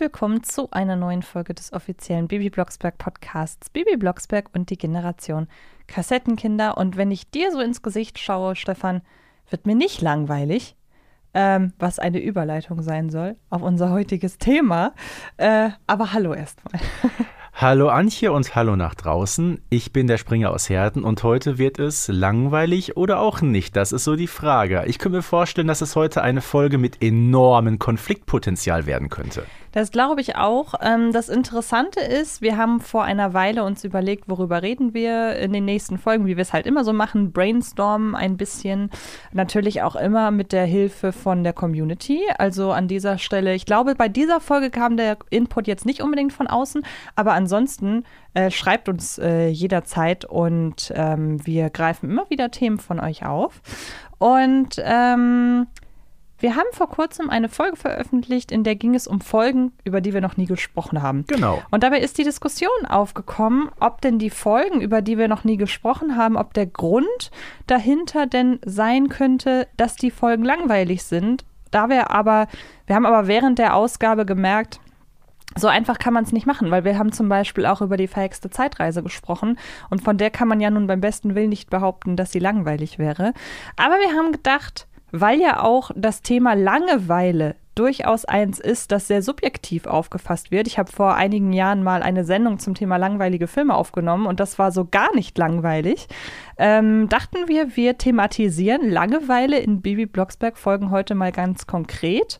willkommen zu einer neuen Folge des offiziellen Bibi Blocksberg Podcasts Bibi Blocksberg und die Generation Kassettenkinder. Und wenn ich dir so ins Gesicht schaue, Stefan, wird mir nicht langweilig, ähm, was eine Überleitung sein soll auf unser heutiges Thema. Äh, aber hallo erstmal. Hallo Antje und hallo nach draußen. Ich bin der Springer aus Herten und heute wird es langweilig oder auch nicht. Das ist so die Frage. Ich könnte mir vorstellen, dass es heute eine Folge mit enormem Konfliktpotenzial werden könnte. Das glaube ich auch. Ähm, das Interessante ist, wir haben vor einer Weile uns überlegt, worüber reden wir in den nächsten Folgen, wie wir es halt immer so machen, brainstormen ein bisschen. Natürlich auch immer mit der Hilfe von der Community. Also an dieser Stelle, ich glaube, bei dieser Folge kam der Input jetzt nicht unbedingt von außen, aber ansonsten äh, schreibt uns äh, jederzeit und ähm, wir greifen immer wieder Themen von euch auf. Und ähm, wir haben vor kurzem eine Folge veröffentlicht, in der ging es um Folgen, über die wir noch nie gesprochen haben. Genau. Und dabei ist die Diskussion aufgekommen, ob denn die Folgen, über die wir noch nie gesprochen haben, ob der Grund dahinter denn sein könnte, dass die Folgen langweilig sind. Da wir aber, wir haben aber während der Ausgabe gemerkt, so einfach kann man es nicht machen, weil wir haben zum Beispiel auch über die verhexte Zeitreise gesprochen und von der kann man ja nun beim besten Willen nicht behaupten, dass sie langweilig wäre. Aber wir haben gedacht, weil ja auch das Thema Langeweile durchaus eins ist, das sehr subjektiv aufgefasst wird. Ich habe vor einigen Jahren mal eine Sendung zum Thema langweilige Filme aufgenommen und das war so gar nicht langweilig. Ähm, dachten wir, wir thematisieren Langeweile in Bibi Blocksberg Folgen heute mal ganz konkret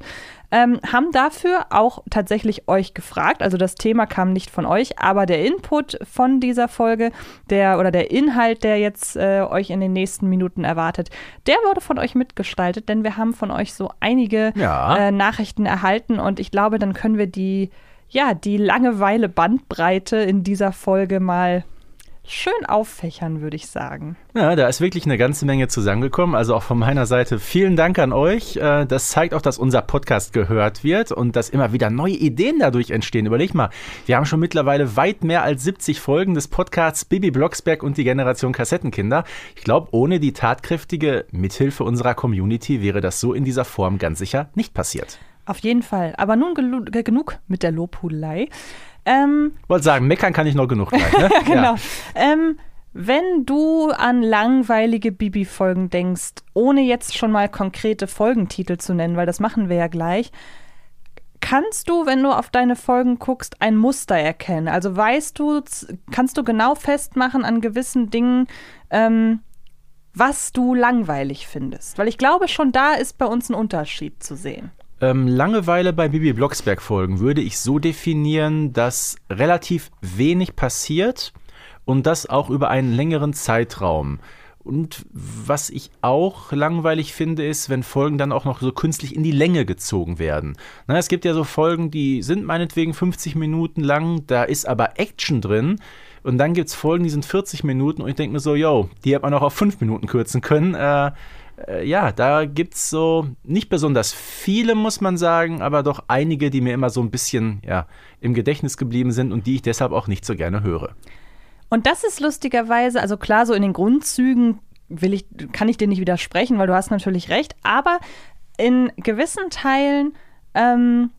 ähm, haben dafür auch tatsächlich euch gefragt. Also das Thema kam nicht von euch, aber der Input von dieser Folge, der oder der Inhalt, der jetzt äh, euch in den nächsten Minuten erwartet, der wurde von euch mitgestaltet, denn wir haben von euch so einige Ja. äh, Nachrichten erhalten und ich glaube, dann können wir die ja, die Langeweile Bandbreite in dieser Folge mal schön auffächern, würde ich sagen. Ja, da ist wirklich eine ganze Menge zusammengekommen. Also auch von meiner Seite vielen Dank an euch. Äh, Das zeigt auch, dass unser Podcast gehört wird und dass immer wieder neue Ideen dadurch entstehen. Überleg mal, wir haben schon mittlerweile weit mehr als 70 Folgen des Podcasts Bibi Blocksberg und die Generation Kassettenkinder. Ich glaube, ohne die tatkräftige Mithilfe unserer Community wäre das so in dieser Form ganz sicher nicht passiert. Auf jeden Fall. Aber nun genug mit der Lobhudelei. Ähm, Wollte sagen, meckern kann ich noch genug gleich. Ne? genau. Ähm, wenn du an langweilige Bibi-Folgen denkst, ohne jetzt schon mal konkrete Folgentitel zu nennen, weil das machen wir ja gleich, kannst du, wenn du auf deine Folgen guckst, ein Muster erkennen? Also weißt du, kannst du genau festmachen an gewissen Dingen, ähm, was du langweilig findest? Weil ich glaube, schon da ist bei uns ein Unterschied zu sehen. Ähm, Langeweile bei Bibi Blocksberg Folgen würde ich so definieren, dass relativ wenig passiert und das auch über einen längeren Zeitraum. Und was ich auch langweilig finde, ist, wenn Folgen dann auch noch so künstlich in die Länge gezogen werden. Na, es gibt ja so Folgen, die sind meinetwegen 50 Minuten lang, da ist aber Action drin. Und dann gibt es Folgen, die sind 40 Minuten und ich denke mir so, yo, die hätte man auch auf 5 Minuten kürzen können. Äh, äh, ja, da gibt es so nicht besonders viele, muss man sagen, aber doch einige, die mir immer so ein bisschen ja, im Gedächtnis geblieben sind und die ich deshalb auch nicht so gerne höre. Und das ist lustigerweise, also klar, so in den Grundzügen will ich, kann ich dir nicht widersprechen, weil du hast natürlich recht, aber in gewissen Teilen ähm,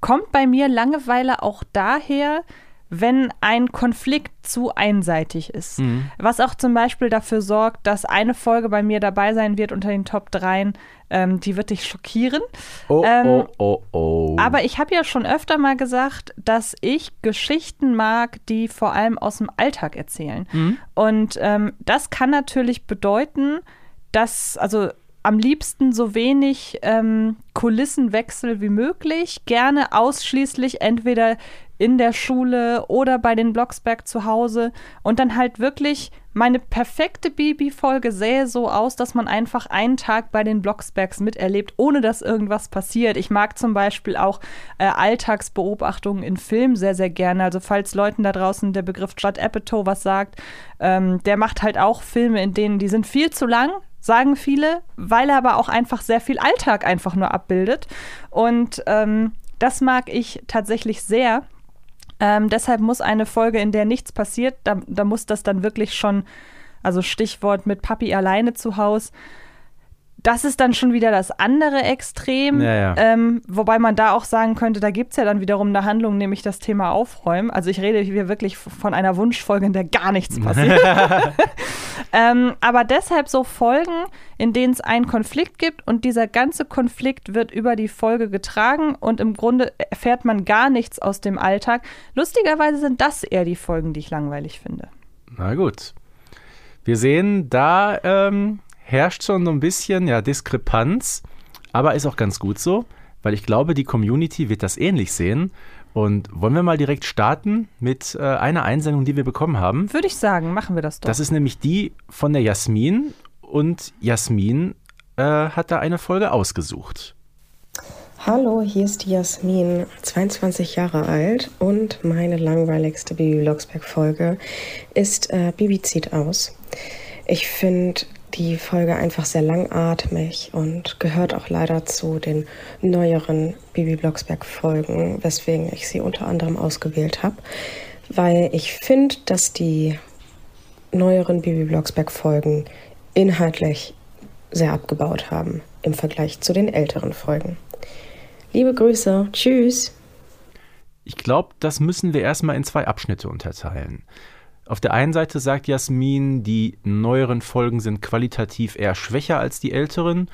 kommt bei mir Langeweile auch daher, wenn ein Konflikt zu einseitig ist. Was auch zum Beispiel dafür sorgt, dass eine Folge bei mir dabei sein wird unter den Top 3, ähm, die wird dich schockieren. Oh, Ähm, oh, oh, oh. Aber ich habe ja schon öfter mal gesagt, dass ich Geschichten mag, die vor allem aus dem Alltag erzählen. Und ähm, das kann natürlich bedeuten, dass, also am liebsten so wenig ähm, Kulissenwechsel wie möglich, gerne ausschließlich entweder in der Schule oder bei den Blocksberg zu Hause und dann halt wirklich meine perfekte Bibi-Folge sähe so aus, dass man einfach einen Tag bei den Blocksbergs miterlebt, ohne dass irgendwas passiert. Ich mag zum Beispiel auch äh, Alltagsbeobachtungen in Filmen sehr, sehr gerne. Also falls Leuten da draußen der Begriff Judd Apatow was sagt, ähm, der macht halt auch Filme, in denen die sind viel zu lang, sagen viele, weil er aber auch einfach sehr viel Alltag einfach nur abbildet. Und ähm, das mag ich tatsächlich sehr. Ähm, deshalb muss eine Folge, in der nichts passiert, da, da muss das dann wirklich schon Also Stichwort mit Papi alleine zu Hause. Das ist dann schon wieder das andere Extrem. Ja, ja. Ähm, wobei man da auch sagen könnte, da gibt es ja dann wiederum eine Handlung, nämlich das Thema Aufräumen. Also ich rede hier wirklich von einer Wunschfolge, in der gar nichts passiert. ähm, aber deshalb so Folgen, in denen es einen Konflikt gibt und dieser ganze Konflikt wird über die Folge getragen und im Grunde erfährt man gar nichts aus dem Alltag. Lustigerweise sind das eher die Folgen, die ich langweilig finde. Na gut. Wir sehen, da ähm, herrscht schon so ein bisschen ja, Diskrepanz, aber ist auch ganz gut so, weil ich glaube, die Community wird das ähnlich sehen. Und wollen wir mal direkt starten mit äh, einer Einsendung, die wir bekommen haben? Würde ich sagen, machen wir das doch. Das ist nämlich die von der Jasmin. Und Jasmin äh, hat da eine Folge ausgesucht. Hallo, hier ist die Jasmin, 22 Jahre alt und meine langweiligste Bibi Blocksberg-Folge ist äh, Bibi zieht aus. Ich finde die Folge einfach sehr langatmig und gehört auch leider zu den neueren Bibi Blocksberg-Folgen, weswegen ich sie unter anderem ausgewählt habe, weil ich finde, dass die neueren Bibi Blocksberg-Folgen inhaltlich sehr abgebaut haben im Vergleich zu den älteren Folgen. Liebe Grüße, tschüss. Ich glaube, das müssen wir erstmal in zwei Abschnitte unterteilen. Auf der einen Seite sagt Jasmin, die neueren Folgen sind qualitativ eher schwächer als die älteren.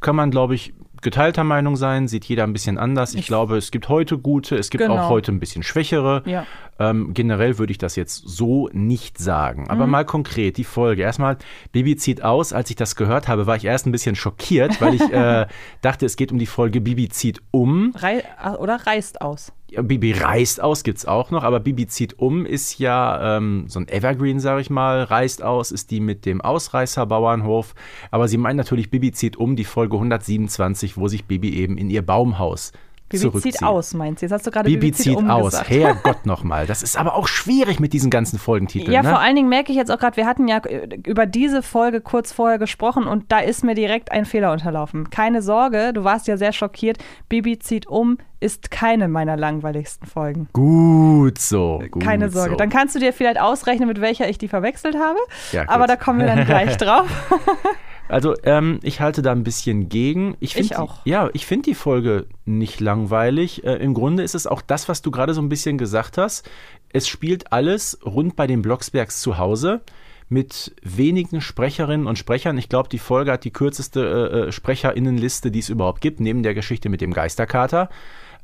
Kann man, glaube ich, geteilter Meinung sein, sieht jeder ein bisschen anders. Ich, Ich- glaube, es gibt heute gute, es gibt Genau. auch heute ein bisschen schwächere. Ja. Ähm, generell würde ich das jetzt so nicht sagen. Aber mal konkret, die Folge. Erstmal, Bibi zieht aus. Als ich das gehört habe, war ich erst ein bisschen schockiert, weil ich äh, dachte, es geht um die Folge Bibi zieht um. Rei oder reißt aus. Bibi reist aus gibt's auch noch, aber Bibi zieht um ist ja ähm, so ein Evergreen, sage ich mal. Reist aus ist die mit dem Ausreißerbauernhof. Aber sie meint natürlich Bibi zieht um, die Folge 127, wo sich Bibi eben in ihr Baumhaus Bibi zurückzieht. zieht aus, meinst du? Jetzt hast du gerade Bibi zieht um aus. Herrgott nochmal. Das ist aber auch schwierig mit diesen ganzen Folgentiteln. Ja, ne? vor allen Dingen merke ich jetzt auch gerade, wir hatten ja äh, über diese Folge kurz vorher gesprochen und da ist mir direkt ein Fehler unterlaufen. Keine Sorge, du warst ja sehr schockiert. Bibi zieht um ist keine meiner langweiligsten Folgen. Gut so. Gut Keine Sorge. So. Dann kannst du dir vielleicht ausrechnen, mit welcher ich die verwechselt habe. Ja, aber da kommen wir dann gleich drauf. Also ähm, ich halte da ein bisschen gegen. Ich, Ich auch. Die, ja, ich finde die Folge nicht langweilig. Äh, Im Grunde ist es auch das, was du gerade so ein bisschen gesagt hast. Es spielt alles rund bei den Blocksbergs zu Hause mit wenigen Sprecherinnen und Sprechern. Ich glaube, die Folge hat die kürzeste äh, äh, Sprecherinnenliste, die es überhaupt gibt, neben der Geschichte mit dem Geisterkater.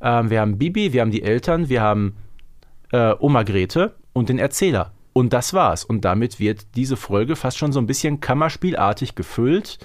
Ähm, wir haben Bibi, wir haben die Eltern, wir haben äh, Oma Grete und den Erzähler. Und das war's. Und damit wird diese Folge fast schon so ein bisschen kammerspielartig gefüllt.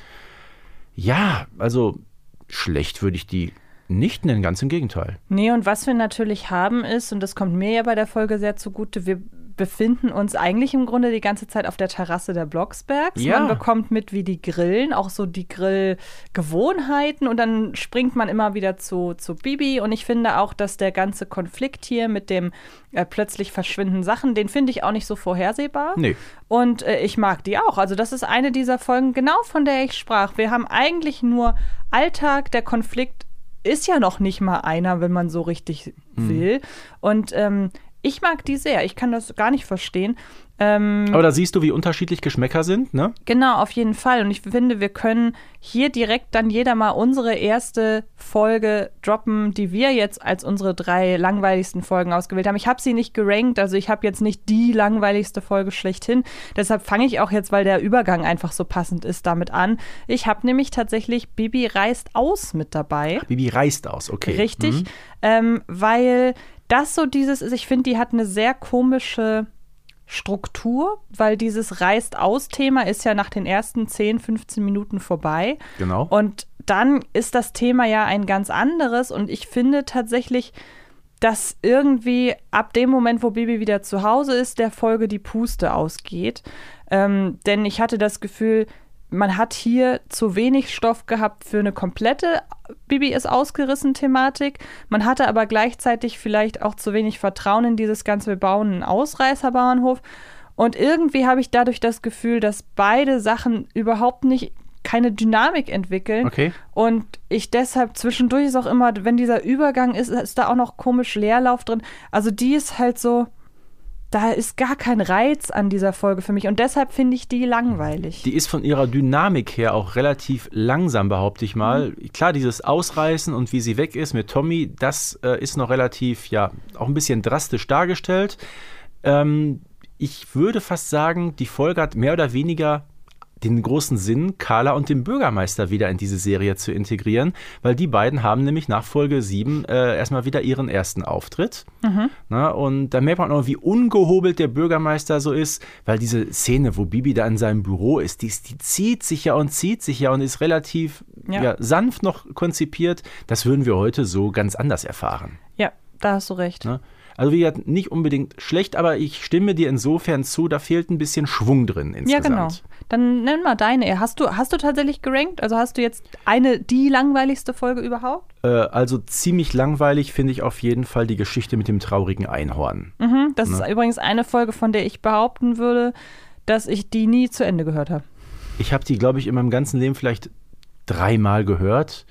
Ja, also schlecht würde ich die nicht nennen, ganz im Gegenteil. Nee, und was wir natürlich haben ist, und das kommt mir ja bei der Folge sehr zugute, wir befinden uns eigentlich im Grunde die ganze Zeit auf der Terrasse der Blocksbergs. Ja. Man bekommt mit, wie die grillen, auch so die Grillgewohnheiten und dann springt man immer wieder zu, zu Bibi. Und ich finde auch, dass der ganze Konflikt hier mit dem äh, plötzlich verschwinden Sachen, den finde ich auch nicht so vorhersehbar. Nee. Und äh, ich mag die auch. Also das ist eine dieser Folgen, genau von der ich sprach. Wir haben eigentlich nur Alltag, der Konflikt ist ja noch nicht mal einer, wenn man so richtig will. Und ähm, ich mag die sehr. Ich kann das gar nicht verstehen. Ähm, Aber da siehst du, wie unterschiedlich Geschmäcker sind, ne? Genau, auf jeden Fall. Und ich finde, wir können hier direkt dann jeder mal unsere erste Folge droppen, die wir jetzt als unsere drei langweiligsten Folgen ausgewählt haben. Ich habe sie nicht gerankt, also ich habe jetzt nicht die langweiligste Folge schlechthin. Deshalb fange ich auch jetzt, weil der Übergang einfach so passend ist, damit an. Ich habe nämlich tatsächlich Bibi reist aus mit dabei. Bibi reist aus, okay. Richtig, Mhm. ähm, weil das so dieses ist, ich finde, die hat eine sehr komische Struktur, weil dieses Reißt-aus-Thema ist ja nach den ersten 10, 15 Minuten vorbei. Genau. Und dann ist das Thema ja ein ganz anderes und ich finde tatsächlich, dass irgendwie ab dem Moment, wo Bibi wieder zu Hause ist, der Folge die Puste ausgeht. Ähm, denn ich hatte das Gefühl, man hat hier zu wenig Stoff gehabt für eine komplette Bibi ist ausgerissen Thematik. Man hatte aber gleichzeitig vielleicht auch zu wenig Vertrauen in dieses ganze, wir bauen einen Ausreißerbauernhof. Und irgendwie habe ich dadurch das Gefühl, dass beide Sachen überhaupt nicht keine Dynamik entwickeln. Okay. Und ich deshalb zwischendurch ist auch immer, wenn dieser Übergang ist, ist da auch noch komisch Leerlauf drin. Also die ist halt so, da ist gar kein Reiz an dieser Folge für mich und deshalb finde ich die langweilig. Die ist von ihrer Dynamik her auch relativ langsam, behaupte ich mal. Mhm. Klar, dieses Ausreißen und wie sie weg ist mit Tommy, das äh, ist noch relativ, ja, auch ein bisschen drastisch dargestellt. Ähm, ich würde fast sagen, die Folge hat mehr oder weniger den großen Sinn, Carla und den Bürgermeister wieder in diese Serie zu integrieren, weil die beiden haben nämlich nach Folge 7 äh, erstmal wieder ihren ersten Auftritt. Mhm. Na, und da merkt man auch, wie ungehobelt der Bürgermeister so ist, weil diese Szene, wo Bibi da in seinem Büro ist, die, die zieht sich ja und zieht sich ja und ist relativ ja. Ja, sanft noch konzipiert. Das würden wir heute so ganz anders erfahren. Ja, da hast du recht. Na? Also wie gesagt, nicht unbedingt schlecht, aber ich stimme dir insofern zu, da fehlt ein bisschen Schwung drin insgesamt. Ja, genau. Dann nenn mal deine. Hast du, hast du tatsächlich gerankt? Also hast du jetzt eine, die langweiligste Folge überhaupt? Äh, also ziemlich langweilig finde ich auf jeden Fall die Geschichte mit dem traurigen Einhorn. Mhm, das ne? ist übrigens eine Folge, von der ich behaupten würde, dass ich die nie zu Ende gehört habe. Ich habe die, glaube ich, in meinem ganzen Leben vielleicht dreimal gehört,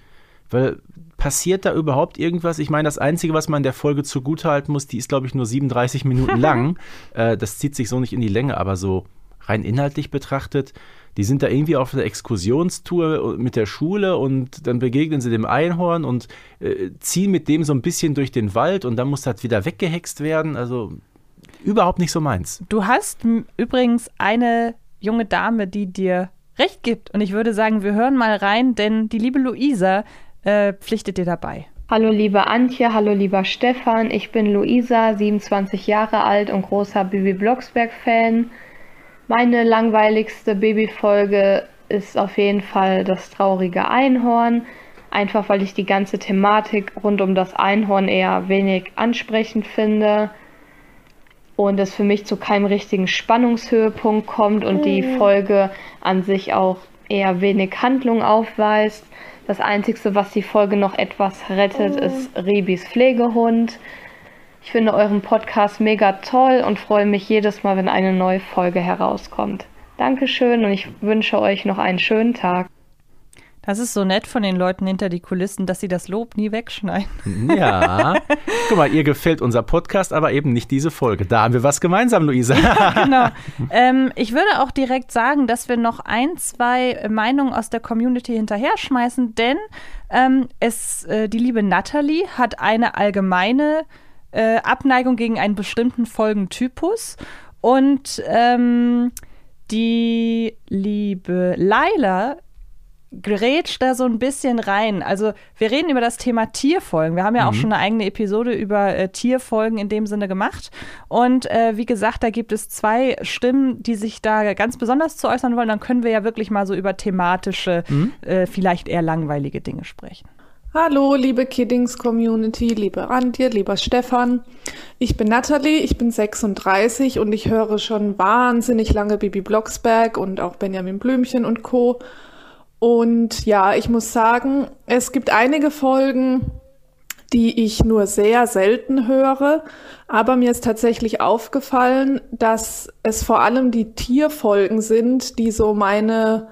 weil passiert da überhaupt irgendwas? Ich meine, das Einzige, was man der Folge zugutehalten muss, die ist, glaube ich, nur 37 Minuten lang. äh, das zieht sich so nicht in die Länge, aber so rein inhaltlich betrachtet, die sind da irgendwie auf einer Exkursionstour mit der Schule und dann begegnen sie dem Einhorn und äh, ziehen mit dem so ein bisschen durch den Wald und dann muss das wieder weggehext werden. Also überhaupt nicht so meins. Du hast übrigens eine junge Dame, die dir recht gibt. Und ich würde sagen, wir hören mal rein, denn die liebe Luisa äh, pflichtet dir dabei. Hallo liebe Antje, hallo lieber Stefan, ich bin Luisa, 27 Jahre alt und großer Bibi Blocksberg-Fan. Meine langweiligste Babyfolge ist auf jeden Fall das traurige Einhorn, einfach weil ich die ganze Thematik rund um das Einhorn eher wenig ansprechend finde und es für mich zu keinem richtigen Spannungshöhepunkt kommt und die mhm. Folge an sich auch eher wenig Handlung aufweist. Das Einzige, was die Folge noch etwas rettet, mhm. ist Rebis Pflegehund. Ich finde euren Podcast mega toll und freue mich jedes Mal, wenn eine neue Folge herauskommt. Dankeschön und ich wünsche euch noch einen schönen Tag. Das ist so nett von den Leuten hinter die Kulissen, dass sie das Lob nie wegschneiden. Ja. Guck mal, ihr gefällt unser Podcast, aber eben nicht diese Folge. Da haben wir was gemeinsam, Luisa. Ja, genau. Ähm, ich würde auch direkt sagen, dass wir noch ein, zwei Meinungen aus der Community hinterher schmeißen, denn ähm, es, äh, die liebe Natalie hat eine allgemeine äh, Abneigung gegen einen bestimmten Folgentypus und ähm, die liebe Laila grätscht da so ein bisschen rein. Also wir reden über das Thema Tierfolgen. Wir haben ja mhm. auch schon eine eigene Episode über äh, Tierfolgen in dem Sinne gemacht. Und äh, wie gesagt, da gibt es zwei Stimmen, die sich da ganz besonders zu äußern wollen. Dann können wir ja wirklich mal so über thematische, mhm. äh, vielleicht eher langweilige Dinge sprechen. Hallo, liebe Kiddings-Community, liebe Antje, lieber Stefan. Ich bin Nathalie, ich bin 36 und ich höre schon wahnsinnig lange Bibi Blocksberg und auch Benjamin Blümchen und Co. Und ja, ich muss sagen, es gibt einige Folgen, die ich nur sehr selten höre, aber mir ist tatsächlich aufgefallen, dass es vor allem die Tierfolgen sind, die so meine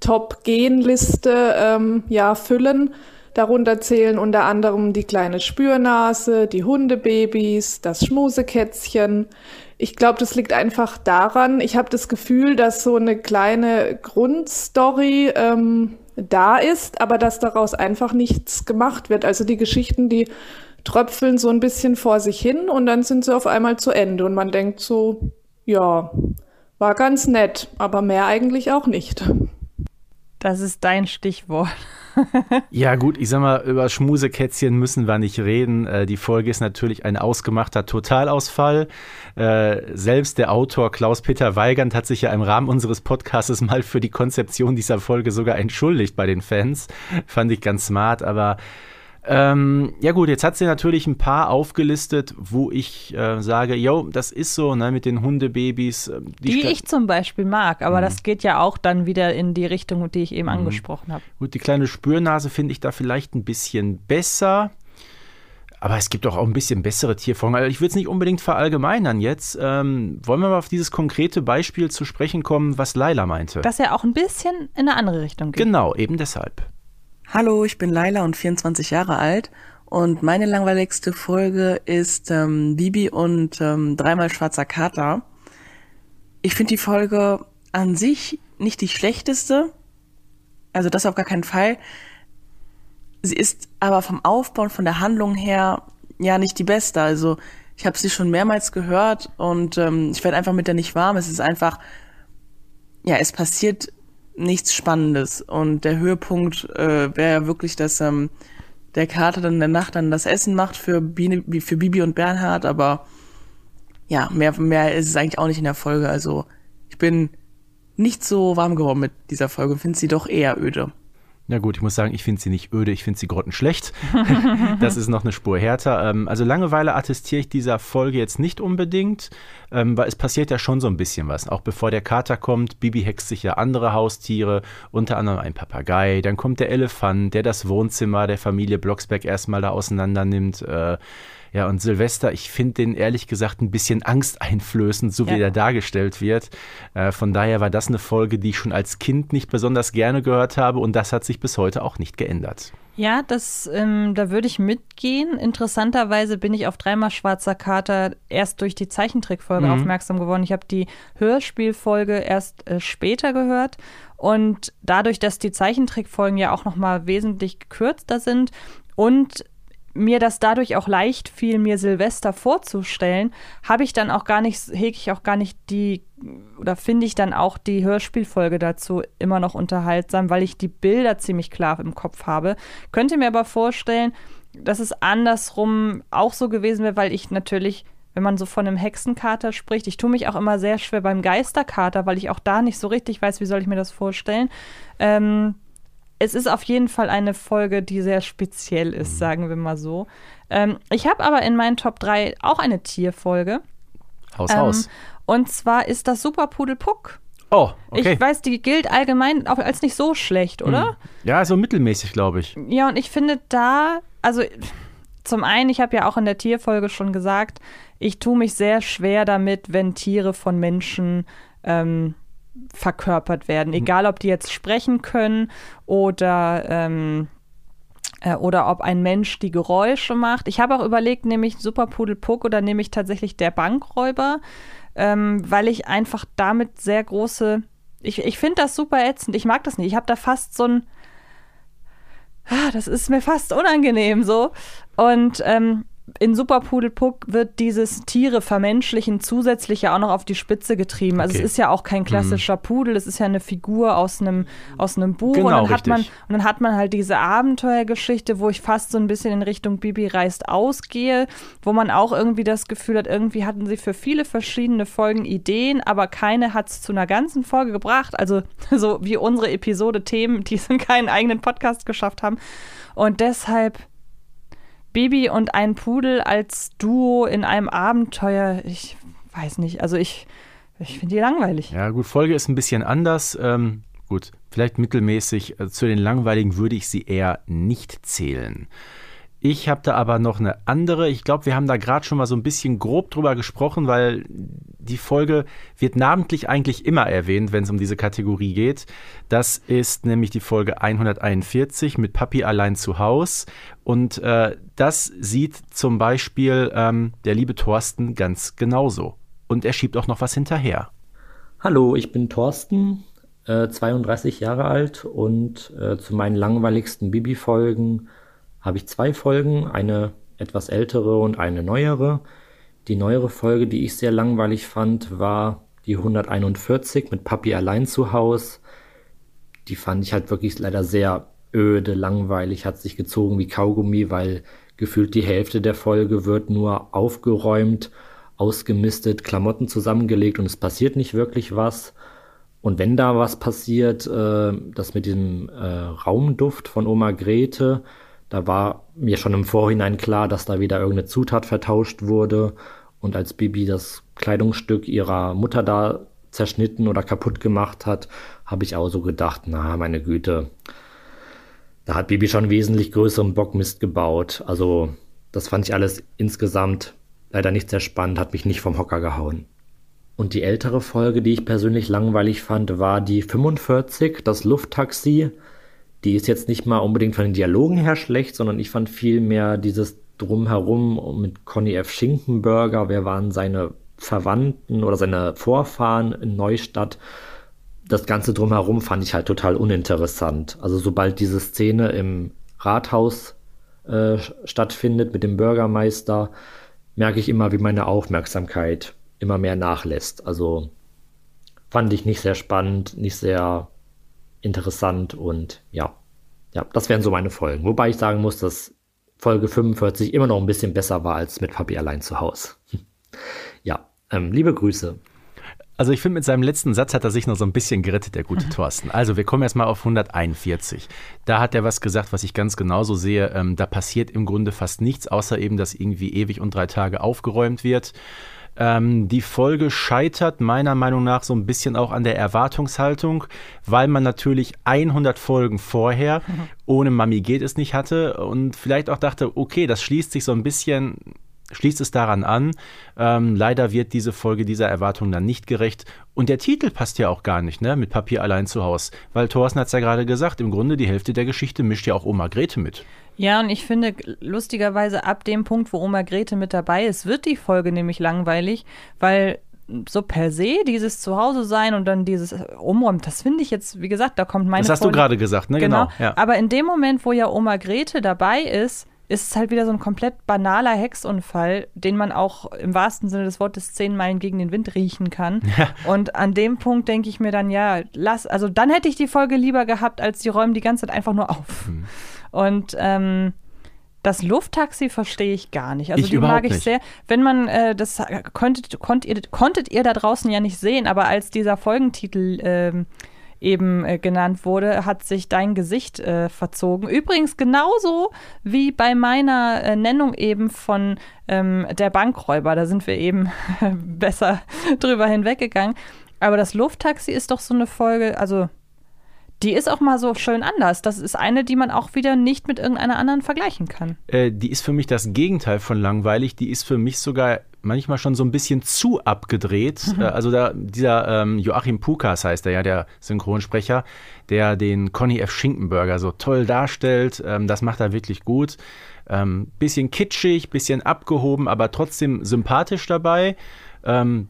Top-Gen-Liste ähm, ja, füllen. Darunter zählen unter anderem die kleine Spürnase, die Hundebabys, das Schmusekätzchen, ich glaube, das liegt einfach daran, ich habe das Gefühl, dass so eine kleine Grundstory ähm, da ist, aber dass daraus einfach nichts gemacht wird. Also die Geschichten, die tröpfeln so ein bisschen vor sich hin und dann sind sie auf einmal zu Ende und man denkt so, ja, war ganz nett, aber mehr eigentlich auch nicht. Das ist dein Stichwort. Ja, gut, ich sag mal, über Schmusekätzchen müssen wir nicht reden. Äh, die Folge ist natürlich ein ausgemachter Totalausfall. Äh, selbst der Autor Klaus-Peter Weigand hat sich ja im Rahmen unseres Podcasts mal für die Konzeption dieser Folge sogar entschuldigt bei den Fans. Fand ich ganz smart, aber ähm, ja gut, jetzt hat sie natürlich ein paar aufgelistet, wo ich äh, sage, yo, das ist so, ne, mit den Hundebabys. Äh, die, die ich zum Beispiel mag, aber mhm. das geht ja auch dann wieder in die Richtung, die ich eben mhm. angesprochen habe. Gut, die kleine Spürnase finde ich da vielleicht ein bisschen besser. Aber es gibt auch, auch ein bisschen bessere Tierformen. Also ich will es nicht unbedingt verallgemeinern jetzt. Ähm, wollen wir mal auf dieses konkrete Beispiel zu sprechen kommen, was Laila meinte? Dass er auch ein bisschen in eine andere Richtung geht. Genau, eben deshalb. Hallo, ich bin Laila und 24 Jahre alt und meine langweiligste Folge ist ähm, Bibi und ähm, dreimal schwarzer Kater. Ich finde die Folge an sich nicht die schlechteste, also das auf gar keinen Fall. Sie ist aber vom Aufbau und von der Handlung her ja nicht die beste. Also ich habe sie schon mehrmals gehört und ähm, ich werde einfach mit der nicht warm. Es ist einfach, ja, es passiert nichts Spannendes. Und der Höhepunkt äh, wäre ja wirklich, dass ähm, der Kater dann in der Nacht dann das Essen macht für, Biene, für Bibi und Bernhard, aber ja, mehr, mehr ist es eigentlich auch nicht in der Folge. Also ich bin nicht so warm geworden mit dieser Folge und finde sie doch eher öde. Na gut, ich muss sagen, ich finde sie nicht öde, ich finde sie grottenschlecht. das ist noch eine Spur härter. Ähm, also Langeweile attestiere ich dieser Folge jetzt nicht unbedingt, ähm, weil es passiert ja schon so ein bisschen was. Auch bevor der Kater kommt, Bibi hext sich ja andere Haustiere, unter anderem ein Papagei. Dann kommt der Elefant, der das Wohnzimmer der Familie Blocksberg erstmal da auseinander nimmt. Ja, und Silvester, ich finde den ehrlich gesagt ein bisschen angsteinflößend, so wie ja. er dargestellt wird. Äh, von daher war das eine Folge, die ich schon als Kind nicht besonders gerne gehört habe und das hat sich bis heute auch nicht geändert. Ja, das, ähm, da würde ich mitgehen. Interessanterweise bin ich auf dreimal Schwarzer Kater erst durch die Zeichentrickfolge mhm. aufmerksam geworden. Ich habe die Hörspielfolge erst äh, später gehört und dadurch, dass die Zeichentrickfolgen ja auch noch mal wesentlich gekürzter sind und mir das dadurch auch leicht fiel, mir Silvester vorzustellen, habe ich dann auch gar nicht, hege ich auch gar nicht die, oder finde ich dann auch die Hörspielfolge dazu immer noch unterhaltsam, weil ich die Bilder ziemlich klar im Kopf habe. Könnte mir aber vorstellen, dass es andersrum auch so gewesen wäre, weil ich natürlich wenn man so von einem Hexenkater spricht. Ich tue mich auch immer sehr schwer beim Geisterkater, weil ich auch da nicht so richtig weiß, wie soll ich mir das vorstellen. Ähm, es ist auf jeden Fall eine Folge, die sehr speziell ist, mhm. sagen wir mal so. Ähm, ich habe aber in meinen Top 3 auch eine Tierfolge. Haus, ähm, Haus. Und zwar ist das Superpudel Puck. Oh, okay. Ich weiß, die gilt allgemein auch als nicht so schlecht, oder? Mhm. Ja, so mittelmäßig, glaube ich. Ja, und ich finde da, also zum einen, ich habe ja auch in der Tierfolge schon gesagt, ich tue mich sehr schwer damit, wenn Tiere von Menschen ähm, verkörpert werden. Mhm. Egal, ob die jetzt sprechen können oder, ähm, äh, oder ob ein Mensch die Geräusche macht. Ich habe auch überlegt, nehme ich Superpudel Puck oder nehme ich tatsächlich der Bankräuber, ähm, weil ich einfach damit sehr große. Ich, ich finde das super ätzend. Ich mag das nicht. Ich habe da fast so ein. Ah, das ist mir fast unangenehm so. Und ähm, in Superpudelpuck wird dieses Tiere vermenschlichen zusätzlich ja auch noch auf die Spitze getrieben. Also okay. es ist ja auch kein mhm. klassischer mhm. Pudel, es ist ja eine Figur aus einem, aus einem Buch. Genau, und, dann richtig. hat man, und dann hat man halt diese Abenteuergeschichte, wo ich fast so ein bisschen in Richtung Bibi reist ausgehe, wo man auch irgendwie das Gefühl hat, irgendwie hatten sie für viele verschiedene Folgen Ideen, aber keine hat es zu einer ganzen Folge gebracht. Also so wie unsere Episode Themen, die es in keinen eigenen Podcast geschafft haben. Und deshalb Baby und ein Pudel als Duo in einem Abenteuer, ich weiß nicht, also ich, ich finde die langweilig. Ja, gut, Folge ist ein bisschen anders. Ähm, gut, vielleicht mittelmäßig. Äh, zu den langweiligen würde ich sie eher nicht zählen. Ich habe da aber noch eine andere. Ich glaube, wir haben da gerade schon mal so ein bisschen grob drüber gesprochen, weil die Folge wird namentlich eigentlich immer erwähnt, wenn es um diese Kategorie geht. Das ist nämlich die Folge 141 mit Papi allein zu Haus. Und äh, das sieht zum Beispiel ähm, der liebe Thorsten ganz genauso. Und er schiebt auch noch was hinterher. Hallo, ich bin Thorsten, äh, 32 Jahre alt und äh, zu meinen langweiligsten Bibi-Folgen habe ich zwei Folgen, eine etwas ältere und eine neuere. Die neuere Folge, die ich sehr langweilig fand, war die 141 mit Papi allein zu Haus. Die fand ich halt wirklich leider sehr öde, langweilig, hat sich gezogen wie Kaugummi, weil gefühlt die Hälfte der Folge wird nur aufgeräumt, ausgemistet, Klamotten zusammengelegt und es passiert nicht wirklich was. Und wenn da was passiert, äh, das mit dem äh, Raumduft von Oma Grete, da war mir schon im Vorhinein klar, dass da wieder irgendeine Zutat vertauscht wurde. Und als Bibi das Kleidungsstück ihrer Mutter da zerschnitten oder kaputt gemacht hat, habe ich auch so gedacht, na, meine Güte, da hat Bibi schon wesentlich größeren Bockmist gebaut. Also, das fand ich alles insgesamt leider nicht sehr spannend, hat mich nicht vom Hocker gehauen. Und die ältere Folge, die ich persönlich langweilig fand, war die 45, das Lufttaxi Die ist jetzt nicht mal unbedingt von den Dialogen her schlecht, sondern ich fand viel mehr dieses Drumherum mit Conny F. Schinkenberger. Wer waren seine Verwandten oder seine Vorfahren in Neustadt? Das Ganze drumherum fand ich halt total uninteressant. Also sobald diese Szene im Rathaus äh, stattfindet mit dem Bürgermeister, merke ich immer, wie meine Aufmerksamkeit immer mehr nachlässt. Also fand ich nicht sehr spannend, nicht sehr interessant und ja, ja, das wären so meine Folgen. Wobei ich sagen muss, dass Folge 45 immer noch ein bisschen besser war als mit Papi allein zu Hause. ja, ähm, liebe Grüße. Also ich finde, mit seinem letzten Satz hat er sich noch so ein bisschen gerettet, der gute. Thorsten. Also wir kommen erstmal auf 141. Da hat er was gesagt, was ich ganz genauso sehe. Ähm, da passiert im Grunde fast nichts, außer eben, dass irgendwie ewig und drei Tage aufgeräumt wird. Ähm, die Folge scheitert meiner Meinung nach so ein bisschen auch an der Erwartungshaltung, weil man natürlich 100 Folgen vorher mhm. ohne Mami geht es nicht hatte und vielleicht auch dachte, okay, das schließt sich so ein bisschen schließt es daran an. Ähm, leider wird diese Folge dieser Erwartung dann nicht gerecht. Und der Titel passt ja auch gar nicht, ne? Mit Papier allein zu Haus. Weil Thorsten hat es ja gerade gesagt, im Grunde die Hälfte der Geschichte mischt ja auch Oma Grete mit. Ja, und ich finde lustigerweise ab dem Punkt, wo Oma Grete mit dabei ist, wird die Folge nämlich langweilig, weil so per se dieses Zuhause sein und dann dieses Umräumen, das finde ich jetzt, wie gesagt, da kommt meine. Das hast Folge, du gerade gesagt, ne? Genau. genau ja. Aber in dem Moment, wo ja Oma Grete dabei ist, ist es halt wieder so ein komplett banaler Hexunfall, den man auch im wahrsten Sinne des Wortes zehn Meilen gegen den Wind riechen kann. Ja. Und an dem Punkt denke ich mir dann, ja, lass, also dann hätte ich die Folge lieber gehabt, als die räumen die ganze Zeit einfach nur auf. Mhm. Und ähm, das Lufttaxi verstehe ich gar nicht. Also ich die mag ich nicht. sehr. Wenn man, äh, das konntet, konnt ihr, konntet ihr da draußen ja nicht sehen, aber als dieser Folgentitel äh, eben äh, genannt wurde, hat sich dein Gesicht äh, verzogen. Übrigens genauso wie bei meiner äh, Nennung eben von ähm, der Bankräuber. Da sind wir eben besser drüber hinweggegangen. Aber das Lufttaxi ist doch so eine Folge, also die ist auch mal so schön anders. Das ist eine, die man auch wieder nicht mit irgendeiner anderen vergleichen kann. Äh, die ist für mich das Gegenteil von langweilig. Die ist für mich sogar manchmal schon so ein bisschen zu abgedreht. Mhm. Äh, also da, dieser ähm, Joachim Pukas heißt er ja, der Synchronsprecher, der den Conny F. Schinkenberger so toll darstellt. Ähm, das macht er wirklich gut. Ähm, bisschen kitschig, bisschen abgehoben, aber trotzdem sympathisch dabei. Ähm,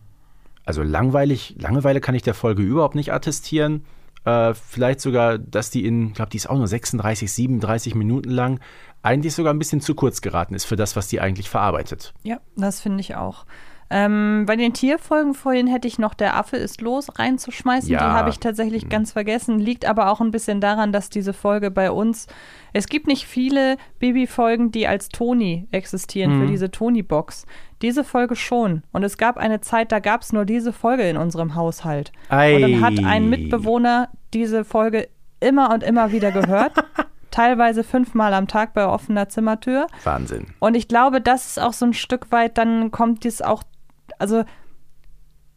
also langweilig, Langeweile kann ich der Folge überhaupt nicht attestieren. Äh, vielleicht sogar, dass die in, ich glaube, die ist auch nur 36, 37 Minuten lang, eigentlich sogar ein bisschen zu kurz geraten ist für das, was die eigentlich verarbeitet. Ja, das finde ich auch. Ähm, bei den Tierfolgen vorhin hätte ich noch Der Affe ist los reinzuschmeißen. Ja. Die habe ich tatsächlich mhm. ganz vergessen. Liegt aber auch ein bisschen daran, dass diese Folge bei uns. Es gibt nicht viele Babyfolgen, die als Toni existieren mhm. für diese Toni-Box. Diese Folge schon. Und es gab eine Zeit, da gab es nur diese Folge in unserem Haushalt. Ei. Und dann hat ein Mitbewohner diese Folge immer und immer wieder gehört. teilweise fünfmal am Tag bei offener Zimmertür. Wahnsinn. Und ich glaube, das ist auch so ein Stück weit, dann kommt dies auch also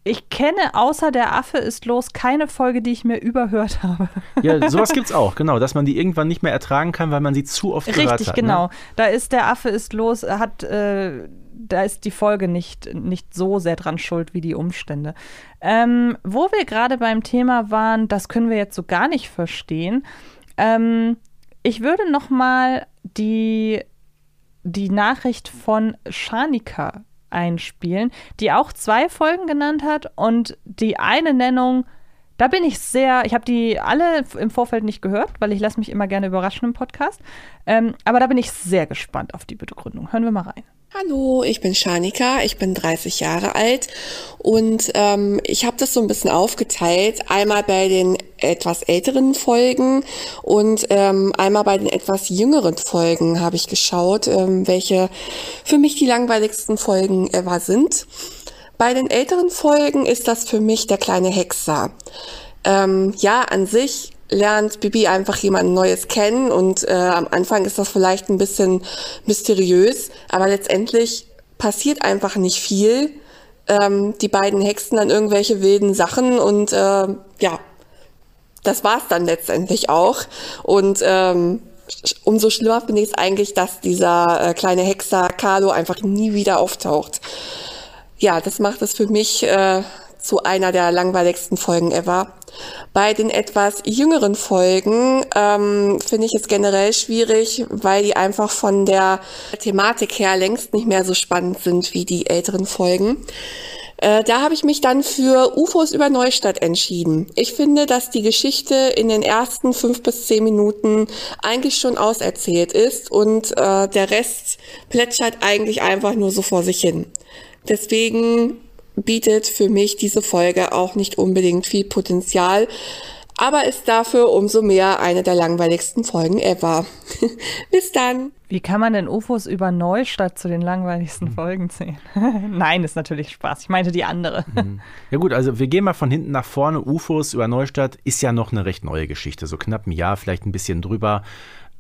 ich kenne außer der Affe ist los keine Folge, die ich mir überhört habe. Ja, sowas gibt's auch, genau, dass man die irgendwann nicht mehr ertragen kann, weil man sie zu oft Richtig, gehört hat. Richtig, ne? genau. Ne? Da ist der Affe ist los, hat äh, da ist die Folge nicht, nicht so sehr dran schuld wie die Umstände. Ähm, wo wir gerade beim Thema waren, das können wir jetzt so gar nicht verstehen. Ähm, ich würde noch mal die die Nachricht von Shanika einspielen, die auch zwei Folgen genannt hat und die eine Nennung, da bin ich sehr, ich habe die alle im Vorfeld nicht gehört, weil ich lasse mich immer gerne überraschen im Podcast, ähm, aber da bin ich sehr gespannt auf die Begründung. Hören wir mal rein. Hallo, ich bin Shanika, ich bin 30 Jahre alt und ähm, ich habe das so ein bisschen aufgeteilt. Einmal bei den etwas älteren Folgen und ähm, einmal bei den etwas jüngeren Folgen habe ich geschaut, ähm, welche für mich die langweiligsten Folgen ever sind. Bei den älteren Folgen ist das für mich der kleine Hexer. Ähm, ja, an sich lernt Bibi einfach jemand Neues kennen und äh, am Anfang ist das vielleicht ein bisschen mysteriös, aber letztendlich passiert einfach nicht viel. Ähm, die beiden hexen dann irgendwelche wilden Sachen und äh, ja, das war's dann letztendlich auch. Und ähm, umso schlimmer finde ich es eigentlich, dass dieser äh, kleine Hexer Carlo einfach nie wieder auftaucht. Ja, das macht es für mich äh, zu einer der langweiligsten Folgen ever. Bei den etwas jüngeren Folgen ähm, finde ich es generell schwierig, weil die einfach von der Thematik her längst nicht mehr so spannend sind wie die älteren Folgen. Äh, da habe ich mich dann für UFOs über Neustadt entschieden. Ich finde, dass die Geschichte in den ersten fünf bis zehn Minuten eigentlich schon auserzählt ist und äh, der Rest plätschert eigentlich einfach nur so vor sich hin. Deswegen bietet für mich diese Folge auch nicht unbedingt viel Potenzial, aber ist dafür umso mehr eine der langweiligsten Folgen ever. Bis dann. Wie kann man denn UFOs über Neustadt zu den langweiligsten Folgen zählen? Nein, ist natürlich Spaß. Ich meinte die andere. Ja gut, also wir gehen mal von hinten nach vorne. UFOs über Neustadt ist ja noch eine recht neue Geschichte. So knapp ein Jahr, vielleicht ein bisschen drüber.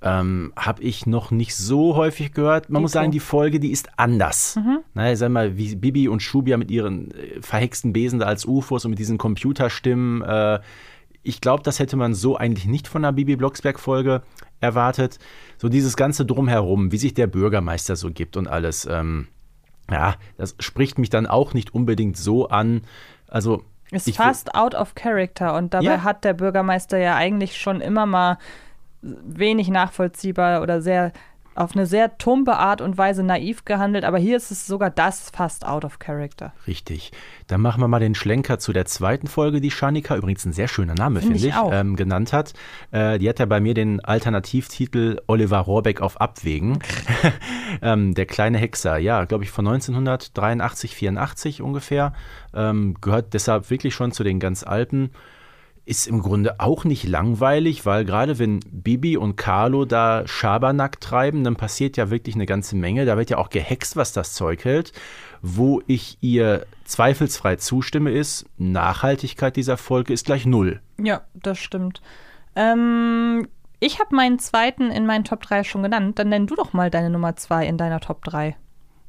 Ähm, habe ich noch nicht so häufig gehört. Man muss sagen, die Folge, die ist anders. Mhm. Na, sag mal, wie Bibi und Shubia mit ihren äh, verhexten Besen da als UFOs und mit diesen Computerstimmen. Äh, ich glaube, das hätte man so eigentlich nicht von einer Bibi Blocksberg-Folge erwartet. So dieses ganze Drumherum, wie sich der Bürgermeister so gibt und alles. Ähm, ja, das spricht mich dann auch nicht unbedingt so an. Also Ist ich- fast out of character und dabei Ja. hat der Bürgermeister ja eigentlich schon immer mal wenig nachvollziehbar oder sehr auf eine sehr tumpe Art und Weise naiv gehandelt, aber hier ist es sogar das fast out of character. Richtig. Dann machen wir mal den Schlenker zu der zweiten Folge, die Shanika, übrigens ein sehr schöner Name, Finde finde ich ich, ähm, genannt hat. Äh, die hat ja bei mir den Alternativtitel Oliver Rohrbeck auf Abwägen. ähm, der kleine Hexer, ja, glaube ich, von 1983, 84 ungefähr. Ähm, gehört deshalb wirklich schon zu den ganz alten. Ist im Grunde auch nicht langweilig, weil gerade wenn Bibi und Carlo da Schabernack treiben, dann passiert ja wirklich eine ganze Menge. Da wird ja auch gehext, was das Zeug hält. Wo ich ihr zweifelsfrei zustimme, ist, Nachhaltigkeit dieser Folge ist gleich null. Ja, das stimmt. Ähm, ich habe meinen zweiten in meinen Top 3 schon genannt. Dann nenn du doch mal deine Nummer 2 in deiner Top 3.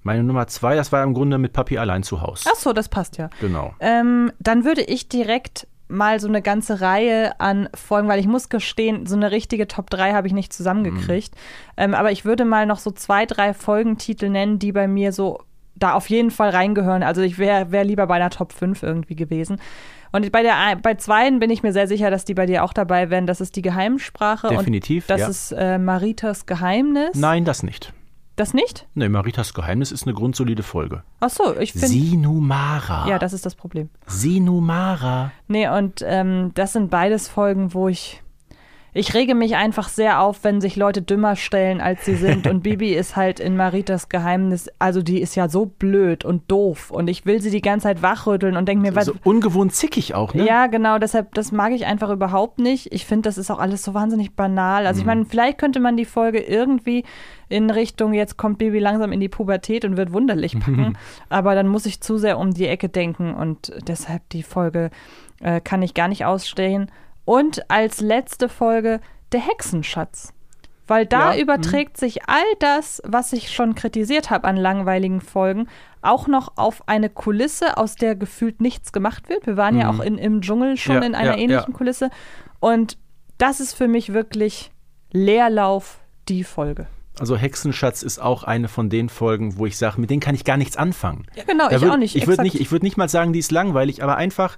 Meine Nummer zwei, das war im Grunde mit Papi allein zu Hause. Ach so, das passt ja. Genau. Ähm, dann würde ich direkt mal so eine ganze Reihe an Folgen, weil ich muss gestehen, so eine richtige Top 3 habe ich nicht zusammengekriegt. Ähm, aber ich würde mal noch so zwei, drei Folgentitel nennen, die bei mir so da auf jeden Fall reingehören. Also ich wäre wär lieber bei einer Top 5 irgendwie gewesen. Und bei der bei zweien bin ich mir sehr sicher, dass die bei dir auch dabei wären. Das ist die Geheimsprache. Definitiv, Und das ja. ist äh, Maritas Geheimnis. Nein, das nicht. Das nicht? Nee, Maritas Geheimnis ist eine grundsolide Folge. Ach so, ich finde. Sinumara. Ja, das ist das Problem. Sinumara. Nee, und ähm, das sind beides Folgen, wo ich. Ich rege mich einfach sehr auf, wenn sich Leute dümmer stellen, als sie sind. Und Bibi ist halt in Maritas Geheimnis, also die ist ja so blöd und doof. Und ich will sie die ganze Zeit wachrütteln und denke mir, was. So ungewohnt zickig auch, ne? Ja, genau, deshalb, das mag ich einfach überhaupt nicht. Ich finde, das ist auch alles so wahnsinnig banal. Also ich meine, vielleicht könnte man die Folge irgendwie in Richtung, jetzt kommt Baby langsam in die Pubertät und wird wunderlich packen. Aber dann muss ich zu sehr um die Ecke denken und deshalb die Folge äh, kann ich gar nicht ausstehen. Und als letzte Folge der Hexenschatz. Weil da Ja, überträgt sich all das, was ich schon kritisiert habe an langweiligen Folgen, auch noch auf eine Kulisse, aus der gefühlt nichts gemacht wird. Wir waren ja auch in, im Dschungel schon Ja, in einer ja, ähnlichen. Kulisse. Und das ist für mich wirklich Leerlauf, die Folge. Also Hexenschatz ist auch eine von den Folgen, wo ich sage, mit denen kann ich gar nichts anfangen. Ja, genau, Da ich würd- auch nicht. Ich würde nicht, ich würd nicht mal sagen, die ist langweilig, aber einfach,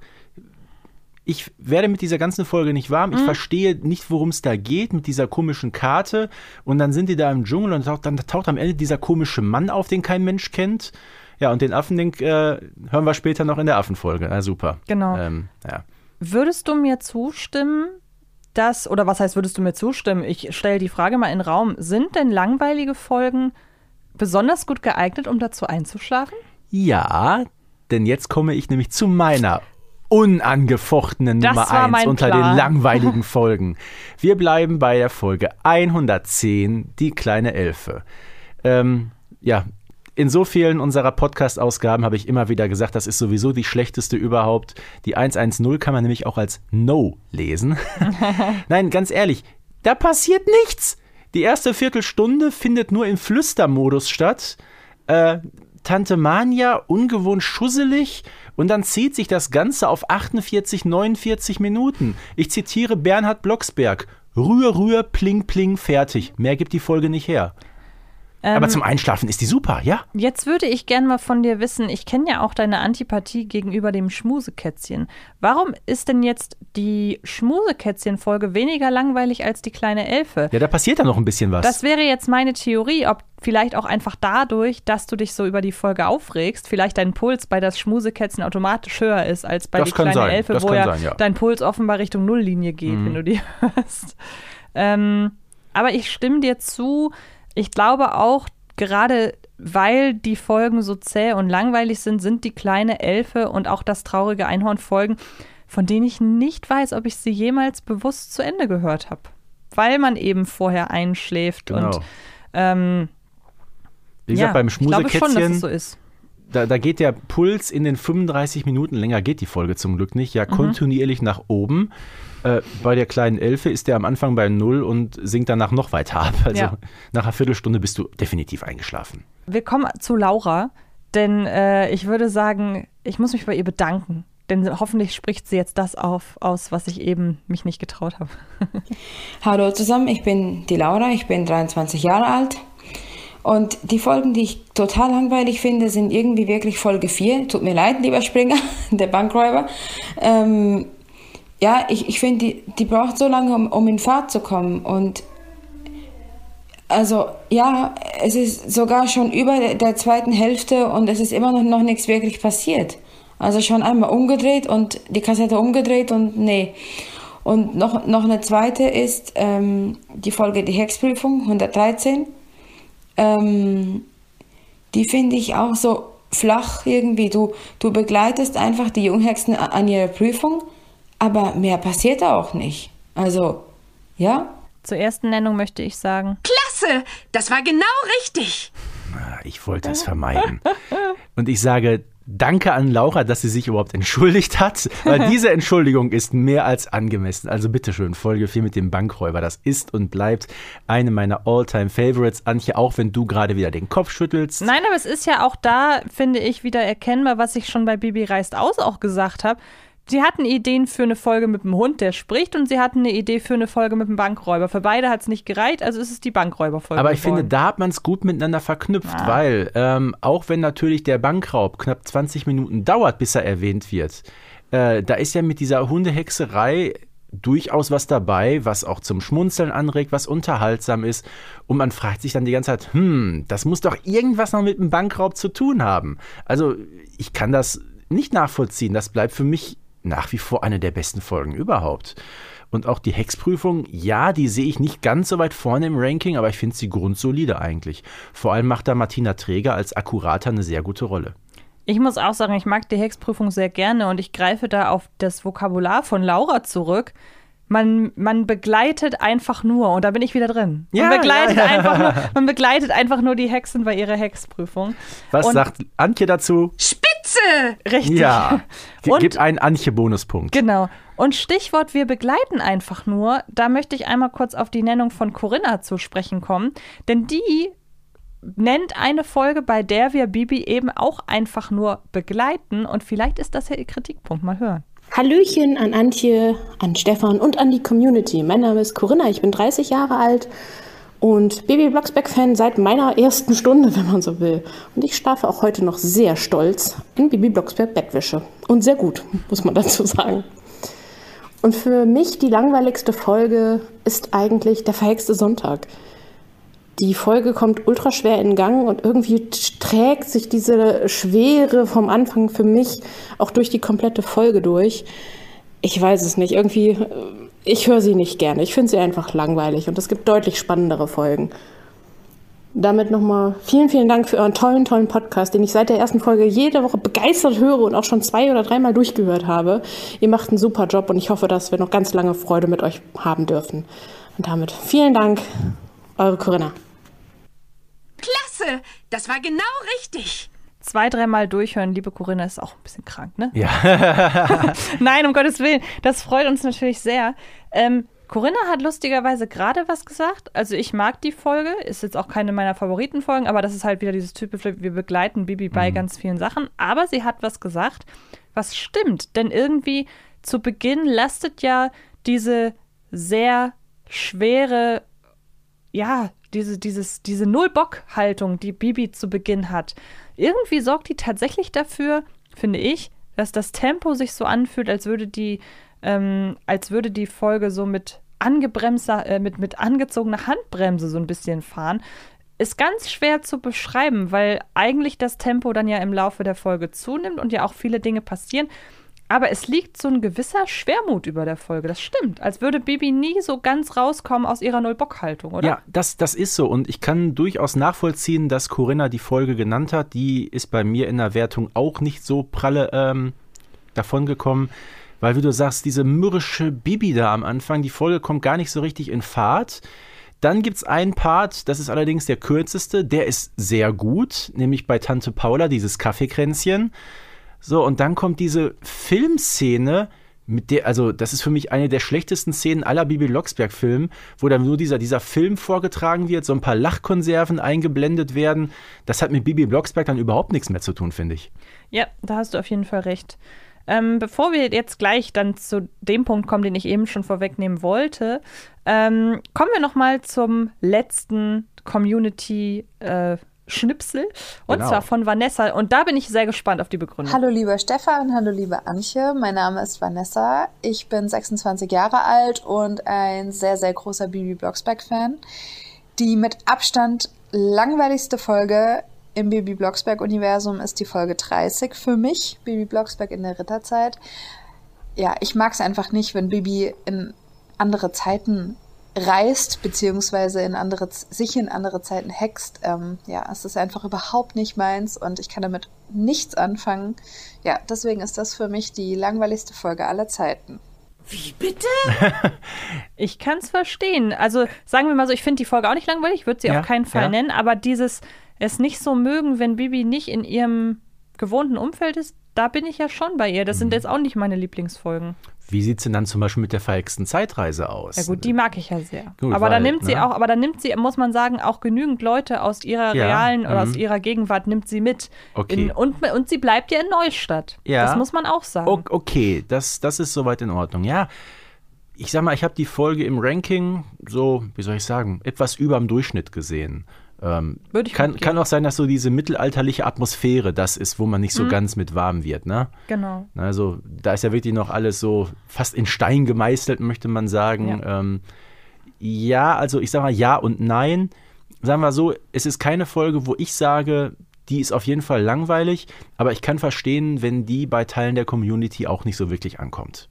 ich werde mit dieser ganzen Folge nicht warm. Ich Mhm. verstehe nicht, worum es da geht mit dieser komischen Karte. Und dann sind die da im Dschungel und taucht, dann taucht am Ende dieser komische Mann auf, den kein Mensch kennt. Ja, und den Affen, den äh, hören wir später noch in der Affenfolge. Ja, super. Genau. Ähm, ja. Würdest du mir zustimmen, dass, oder was heißt, würdest du mir zustimmen? Ich stelle die Frage mal in den Raum. Sind denn langweilige Folgen besonders gut geeignet, um dazu einzuschlafen? ja, denn jetzt komme ich nämlich zu meiner unangefochtenen Das Nummer war 1 mein unter Plan. den langweiligen Folgen. Wir bleiben bei der Folge 110, die kleine Elfe. Ähm, ja, in so vielen unserer Podcast-Ausgaben habe ich immer wieder gesagt, das ist sowieso die schlechteste überhaupt. Die 110 kann man nämlich auch als No lesen. Nein, ganz ehrlich, da passiert nichts. Die erste Viertelstunde findet nur im Flüstermodus statt. Äh, Tante Mania ungewohnt schusselig und dann zieht sich das Ganze auf 48, 49 Minuten. Ich zitiere Bernhard Blocksberg. Rühr, rühr, pling, pling, fertig. Mehr gibt die Folge nicht her. Aber Ähm, zum Einschlafen ist die super, ja. Jetzt würde ich gerne mal von dir wissen, ich kenne ja auch deine Antipathie gegenüber dem Schmusekätzchen. Warum ist denn jetzt die Schmusekätzchen-Folge weniger langweilig als die kleine Elfe? Ja, da passiert dann noch ein bisschen was. Das wäre jetzt meine Theorie, ob vielleicht auch einfach dadurch, dass du dich so über die Folge aufregst, vielleicht dein Puls bei das Schmusekätzchen automatisch höher ist als bei Das die kleine sein, Elfe, das wo ja, sein, ja. dein Puls offenbar Richtung Nulllinie geht, Mhm. wenn du die hörst. Ähm, aber ich stimme dir zu, ich glaube auch, gerade weil die Folgen so zäh und langweilig sind, sind die kleine Elfe und auch das traurige Einhorn Folgen, von denen ich nicht weiß, ob ich sie jemals bewusst zu Ende gehört habe. Weil man eben vorher einschläft Genau. und ähm, Wie gesagt, ja, beim ich glaube schon, dass Schmusekätzchen, es so ist. da, da geht der Puls in den 35 Minuten, länger geht die Folge zum Glück nicht, Mhm. ja kontinuierlich nach oben. Äh, bei der kleinen Elfe ist der am Anfang bei Null und sinkt danach noch weiter ab. Also Ja. nach einer Viertelstunde bist du definitiv eingeschlafen. Wir kommen zu Laura, denn äh, ich würde sagen, ich muss mich bei ihr bedanken. Denn hoffentlich spricht sie jetzt das auf, aus, was ich eben mich nicht getraut habe. Hallo zusammen, ich bin die Laura, ich bin 23 Jahre alt. Und die Folgen, die ich total langweilig finde, sind irgendwie wirklich Folge 4. Tut mir leid, lieber Springer, der Bankräuber. Ähm, ja, ich, ich finde, die, die braucht so lange, um, um in Fahrt zu kommen. Und also ja, es ist sogar schon über der- zweiten Hälfte und es ist immer noch, noch nichts wirklich passiert. Also schon einmal umgedreht und die Kassette umgedreht und nee. Und noch, noch eine zweite ist ähm, die Folge Die Hexprüfung 113. Ähm, die finde ich auch so flach irgendwie. Du, du begleitest einfach die Junghexen an ihrer Prüfung, aber mehr passiert da auch nicht. Also, ja. Zur ersten Nennung möchte ich sagen, Klasse! Das war genau richtig. Ich wollte es vermeiden. Und ich sage Danke an Laura, dass sie sich überhaupt entschuldigt hat, weil diese Entschuldigung ist mehr als angemessen. Also bitteschön, Folge 4 mit dem Bankräuber. Das ist und bleibt eine meiner All-Time-Favorites. Antje, auch wenn du gerade wieder den Kopf schüttelst. Nein, aber es ist ja auch da, finde ich, wieder erkennbar, was ich schon bei Bibi reist aus auch gesagt habe. Sie hatten Ideen für eine Folge mit dem Hund, der spricht, und sie hatten eine Idee für eine Folge mit dem Bankräuber. Für beide hat es nicht gereicht, also ist es die Bankräuberfolge. Aber ich finde, geworden. da hat man es gut miteinander verknüpft, Ja. weil ähm, auch wenn natürlich der Bankraub knapp 20 Minuten dauert, bis er erwähnt wird, äh, da ist ja mit dieser Hundehexerei durchaus was dabei, was auch zum Schmunzeln anregt, was unterhaltsam ist. Und man fragt sich dann die ganze Zeit, hm, das muss doch irgendwas noch mit dem Bankraub zu tun haben. Also ich kann das nicht nachvollziehen. Das bleibt für mich nach wie vor eine der besten Folgen überhaupt. Und auch die Hexprüfung, ja, die sehe ich nicht ganz so weit vorne im Ranking, aber ich finde sie grundsolide eigentlich. Vor allem macht da Martina Träger als Akkurator eine sehr gute Rolle. Ich muss auch sagen, ich mag die Hexprüfung sehr gerne und ich greife da auf das Vokabular von Laura zurück. Man, man begleitet einfach nur, und da bin ich wieder drin. Ja, man, begleitet ja, ja. Einfach nur, man begleitet einfach nur die Hexen bei ihrer Hexprüfung. Was Und- sagt Antje dazu? Spitze! Richtig. Ja, G Und- gibt einen Antje-Bonuspunkt. Genau. Und Stichwort, wir begleiten einfach nur, da möchte ich einmal kurz auf die Nennung von Corinna zu sprechen kommen, denn die nennt eine Folge, bei der wir Bibi eben auch einfach nur begleiten und vielleicht ist das ja ihr Kritikpunkt. Mal hören. Hallöchen an Antje, an Stefan und an die Community. Mein Name ist Corinna, ich bin 30 Jahre alt und Baby Blocksberg-Fan seit meiner ersten Stunde, wenn man so will. Und ich schlafe auch heute noch sehr stolz in Baby Blocksberg Bettwäsche. Und sehr gut, muss man dazu sagen. Und für mich die langweiligste Folge ist eigentlich der verhexte Sonntag. Die Folge kommt ultra schwer in Gang und irgendwie trägt sich diese Schwere vom Anfang für mich auch durch die komplette Folge durch. Ich weiß es nicht. Irgendwie, äh, ich höre sie nicht gerne. Ich finde sie einfach langweilig und es gibt deutlich spannendere Folgen. Damit nochmal vielen, vielen Dank für euren tollen, tollen Podcast, den ich seit der ersten Folge jede Woche begeistert höre und auch schon zwei oder dreimal durchgehört habe. Ihr macht einen super Job und ich hoffe, dass wir noch ganz lange Freude mit euch haben dürfen. Und damit vielen Dank, eure Corinna. Klasse! Das war genau richtig. Zwei, dreimal durchhören, liebe Corinna, ist auch ein bisschen krank, ne? Ja. Nein, um Gottes Willen. Das freut uns natürlich sehr. Ähm, Corinna hat lustigerweise gerade was gesagt. Also ich mag die Folge, ist jetzt auch keine meiner Favoritenfolgen, aber das ist halt wieder dieses typische, wir begleiten Bibi bei ganz vielen Sachen. Aber sie hat was gesagt, was stimmt. Denn irgendwie zu Beginn lastet ja diese sehr schwere ja, diese, dieses, diese Null-Bock-Haltung, die Bibi zu Beginn hat, irgendwie sorgt die tatsächlich dafür, finde ich, dass das Tempo sich so anfühlt, als würde die, ähm, als würde die Folge so mit angebremster, äh, mit, mit angezogener Handbremse so ein bisschen fahren. Ist ganz schwer zu beschreiben, weil eigentlich das Tempo dann ja im Laufe der Folge zunimmt und ja auch viele Dinge passieren. Aber es liegt so ein gewisser Schwermut über der Folge. Das stimmt. Als würde Bibi nie so ganz rauskommen aus ihrer Null-Bock-Haltung, oder? Ja, das, das ist so. Und ich kann durchaus nachvollziehen, dass Corinna die Folge genannt hat. Die ist bei mir in der Wertung auch nicht so pralle ähm, davongekommen. Weil, wie du sagst, diese mürrische Bibi da am Anfang, die Folge kommt gar nicht so richtig in Fahrt. Dann gibt es einen Part, das ist allerdings der kürzeste, der ist sehr gut, nämlich bei Tante Paula, dieses Kaffeekränzchen. So, und dann kommt diese Filmszene, mit der, also das ist für mich eine der schlechtesten Szenen aller Bibi Blocksberg-Filme, wo dann nur dieser, dieser Film vorgetragen wird, so ein paar Lachkonserven eingeblendet werden. Das hat mit Bibi Blocksberg dann überhaupt nichts mehr zu tun, finde ich. Ja, da hast du auf jeden Fall recht. Ähm, bevor wir jetzt gleich dann zu dem Punkt kommen, den ich eben schon vorwegnehmen wollte, ähm, kommen wir noch mal zum letzten Community äh, Schnipsel. Und Genau. zwar von Vanessa. Und da bin ich sehr gespannt auf die Begründung. Hallo lieber Stefan, hallo liebe Antje, mein Name ist Vanessa, ich bin 26 Jahre alt und ein sehr, sehr großer Bibi Blocksberg-Fan. Die mit Abstand langweiligste Folge im Bibi Blocksberg-Universum ist die Folge 30 für mich, Bibi Blocksberg in der Ritterzeit. Ja, ich mag es einfach nicht, wenn Bibi in andere Zeiten reist, beziehungsweise in andere, sich in andere Zeiten hext. Ähm, ja, es ist einfach überhaupt nicht meins und ich kann damit nichts anfangen. Ja, deswegen ist das für mich die langweiligste Folge aller Zeiten. Wie bitte? ich kann es verstehen. Also sagen wir mal so, ich finde die Folge auch nicht langweilig, ich würde sie Ja, auf keinen Fall ja. nennen, aber dieses es nicht so mögen, wenn Bibi nicht in ihrem gewohnten Umfeld ist, da bin ich ja schon bei ihr. Das Mhm. sind jetzt auch nicht meine Lieblingsfolgen. Wie sieht es denn dann zum Beispiel mit der verhexten Zeitreise aus? Ja gut, die mag ich ja sehr. Gut, aber da nimmt sie ne? auch, aber da nimmt sie, muss man sagen, auch genügend Leute aus ihrer Ja, realen oder aus mhm. ihrer Gegenwart nimmt sie mit. Okay. In, und, und sie bleibt ja in Neustadt. Ja. Das muss man auch sagen. O- Okay, das, das ist soweit in Ordnung. Ja, ich sag mal, ich habe die Folge im Ranking so, wie soll ich sagen, etwas über dem Durchschnitt gesehen. Ähm, Würde ich kann, kann auch sein, dass so diese mittelalterliche Atmosphäre das ist, wo man nicht so Mhm. ganz mit warm wird, ne? Genau. Also da ist ja wirklich noch alles so fast in Stein gemeißelt, möchte man sagen. Ja, ähm, ja also ich sage mal ja und nein. Sagen wir so, es ist keine Folge, wo ich sage, die ist auf jeden Fall langweilig, aber ich kann verstehen, wenn die bei Teilen der Community auch nicht so wirklich ankommt.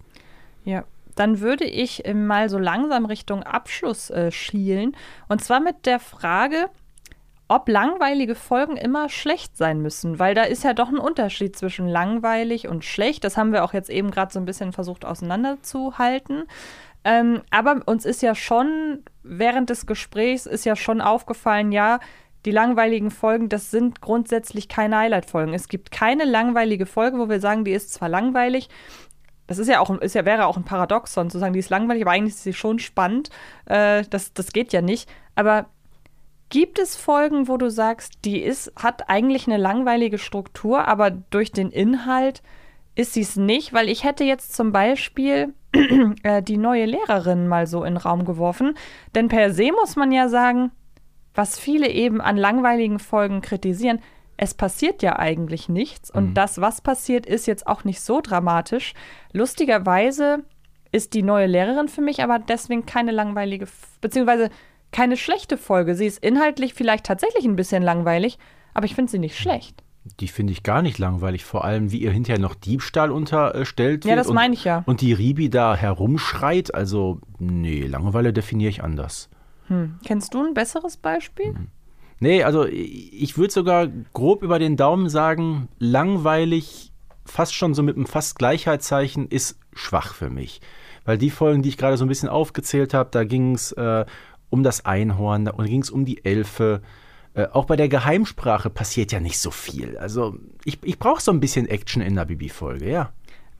Ja, dann würde ich äh, mal so langsam Richtung Abschluss äh, schielen. Und zwar mit der Frage, ob langweilige Folgen immer schlecht sein müssen, weil da ist ja doch ein Unterschied zwischen langweilig und schlecht. Das haben wir auch jetzt eben gerade so ein bisschen versucht auseinanderzuhalten. Ähm, aber uns ist ja schon während des Gesprächs ist ja schon aufgefallen, ja, die langweiligen Folgen, das sind grundsätzlich keine Highlight-Folgen. Es gibt keine langweilige Folge, wo wir sagen, die ist zwar langweilig, das ist ja auch, ist ja, wäre auch ein Paradoxon zu sagen, die ist langweilig, aber eigentlich ist sie schon spannend. Äh, das, das geht ja nicht. Aber gibt es Folgen, wo du sagst, die ist, hat eigentlich eine langweilige Struktur, aber durch den Inhalt ist sie es nicht? Weil ich hätte jetzt zum Beispiel äh, die neue Lehrerin mal so in den Raum geworfen. Denn per se muss man ja sagen, was viele eben an langweiligen Folgen kritisieren, es passiert ja eigentlich nichts. Und das, was passiert, ist jetzt auch nicht so dramatisch. Lustigerweise ist die neue Lehrerin für mich aber deswegen keine langweilige, beziehungsweise keine schlechte Folge. Sie ist inhaltlich vielleicht tatsächlich ein bisschen langweilig, aber ich finde sie nicht schlecht. Die finde ich gar nicht langweilig, vor allem wie ihr hinterher noch Diebstahl unterstellt Ja, wird das und- meine ich ja. Und die Ribi da herumschreit, also nee, Langeweile definiere ich anders. Hm. Kennst du ein besseres Beispiel? Nee, also ich würde sogar grob über den Daumen sagen, langweilig, fast schon so mit einem fast Gleichheitszeichen, ist schwach für mich. Weil die Folgen, die ich gerade so ein bisschen aufgezählt habe, da ging es äh, um das Einhorn, da ging es um die Elfe. Äh, auch bei der Geheimsprache passiert ja nicht so viel. Also ich, ich brauche so ein bisschen Action in der Bibi-Folge, ja.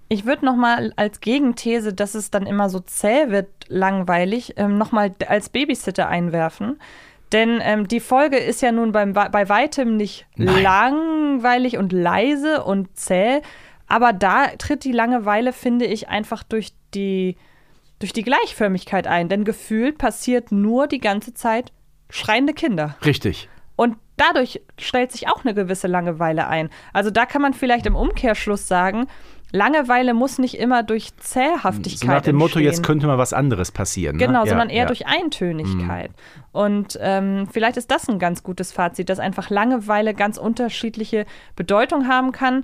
Ich würde noch mal als Gegenthese, dass es dann immer so zäh wird, langweilig, ähm, noch mal als Babysitter einwerfen. Denn ähm, die Folge ist ja nun beim, bei weitem nicht Nein. langweilig und leise und zäh. Aber da tritt die Langeweile, finde ich, einfach durch die, durch die Gleichförmigkeit ein. Denn gefühlt passiert nur die ganze Zeit schreiende Kinder. Richtig. Und dadurch stellt sich auch eine gewisse Langeweile ein. Also da kann man vielleicht im Umkehrschluss sagen, Langeweile muss nicht immer durch Zähhaftigkeit So nach dem Motto, entstehen. jetzt könnte mal was anderes passieren. Ne? Genau, Ja, sondern eher ja. durch Eintönigkeit. Und ähm, vielleicht ist das ein ganz gutes Fazit, dass einfach Langeweile ganz unterschiedliche Bedeutung haben kann.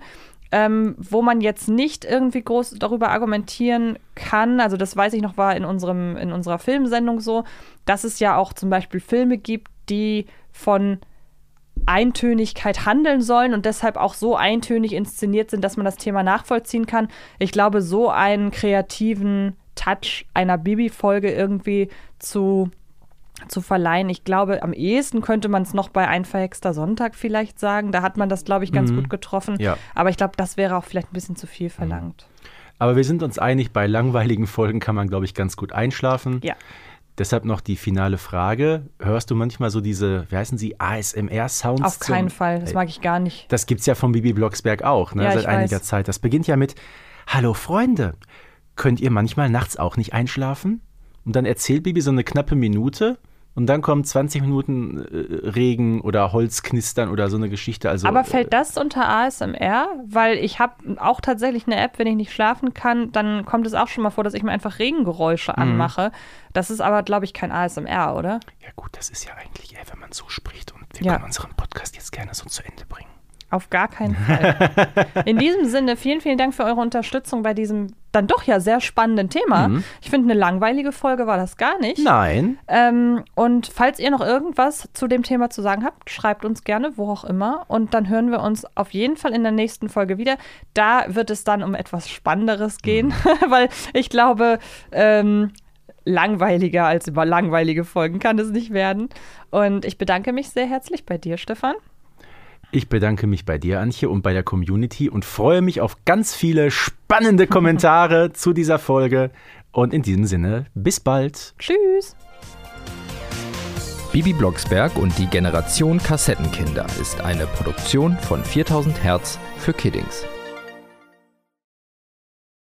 Ähm, wo man jetzt nicht irgendwie groß darüber argumentieren kann, also das weiß ich noch, war in, unserem, in unserer Filmsendung so, dass es ja auch zum Beispiel Filme gibt, die von Eintönigkeit handeln sollen und deshalb auch so eintönig inszeniert sind, dass man das Thema nachvollziehen kann. Ich glaube, so einen kreativen Touch einer Bibi-Folge irgendwie zu, zu verleihen. Ich glaube, am ehesten könnte man es noch bei Ein verhexter Sonntag vielleicht sagen. Da hat man das, glaube ich, ganz Mhm. gut getroffen. Ja. Aber ich glaube, das wäre auch vielleicht ein bisschen zu viel verlangt. Aber wir sind uns einig, bei langweiligen Folgen kann man, glaube ich, ganz gut einschlafen. Ja. Deshalb noch die finale Frage. Hörst du manchmal so diese, wie heißen sie, ASMR-Sounds? Auf keinen Fall. Das mag ich gar nicht. Das gibt's ja von Bibi Blocksberg auch, ne, Ja, seit einiger weiß. Zeit. Das beginnt ja mit Hallo Freunde, könnt ihr manchmal nachts auch nicht einschlafen? Und dann erzählt Bibi so eine knappe Minute und dann kommen 20 Minuten äh, Regen oder Holzknistern oder so eine Geschichte. Also, Aber fällt das unter ASMR? Weil ich habe auch tatsächlich eine App, wenn ich nicht schlafen kann, dann kommt es auch schon mal vor, dass ich mir einfach Regengeräusche Mhm. anmache. Das ist aber, glaube ich, kein ASMR, oder? Ja gut, das ist ja eigentlich eher, wenn man so spricht und wir Ja. können unseren Podcast jetzt gerne so zu Ende bringen. Auf gar keinen Fall. In diesem Sinne, vielen, vielen Dank für eure Unterstützung bei diesem dann doch ja sehr spannenden Thema. Mhm. Ich finde, eine langweilige Folge war das gar nicht. Nein. Ähm, und falls ihr noch irgendwas zu dem Thema zu sagen habt, schreibt uns gerne, wo auch immer. Und dann hören wir uns auf jeden Fall in der nächsten Folge wieder. Da wird es dann um etwas Spannenderes gehen, weil ich glaube, ähm, langweiliger als über langweilige Folgen kann es nicht werden. Und ich bedanke mich sehr herzlich bei dir, Stefan. Ich bedanke mich bei dir, Antje, und bei der Community und freue mich auf ganz viele spannende Kommentare zu dieser Folge. Und in diesem Sinne, bis bald. Tschüss. Bibi Blocksberg und die Generation Kassettenkinder ist eine Produktion von 4000 Hertz für Kiddings.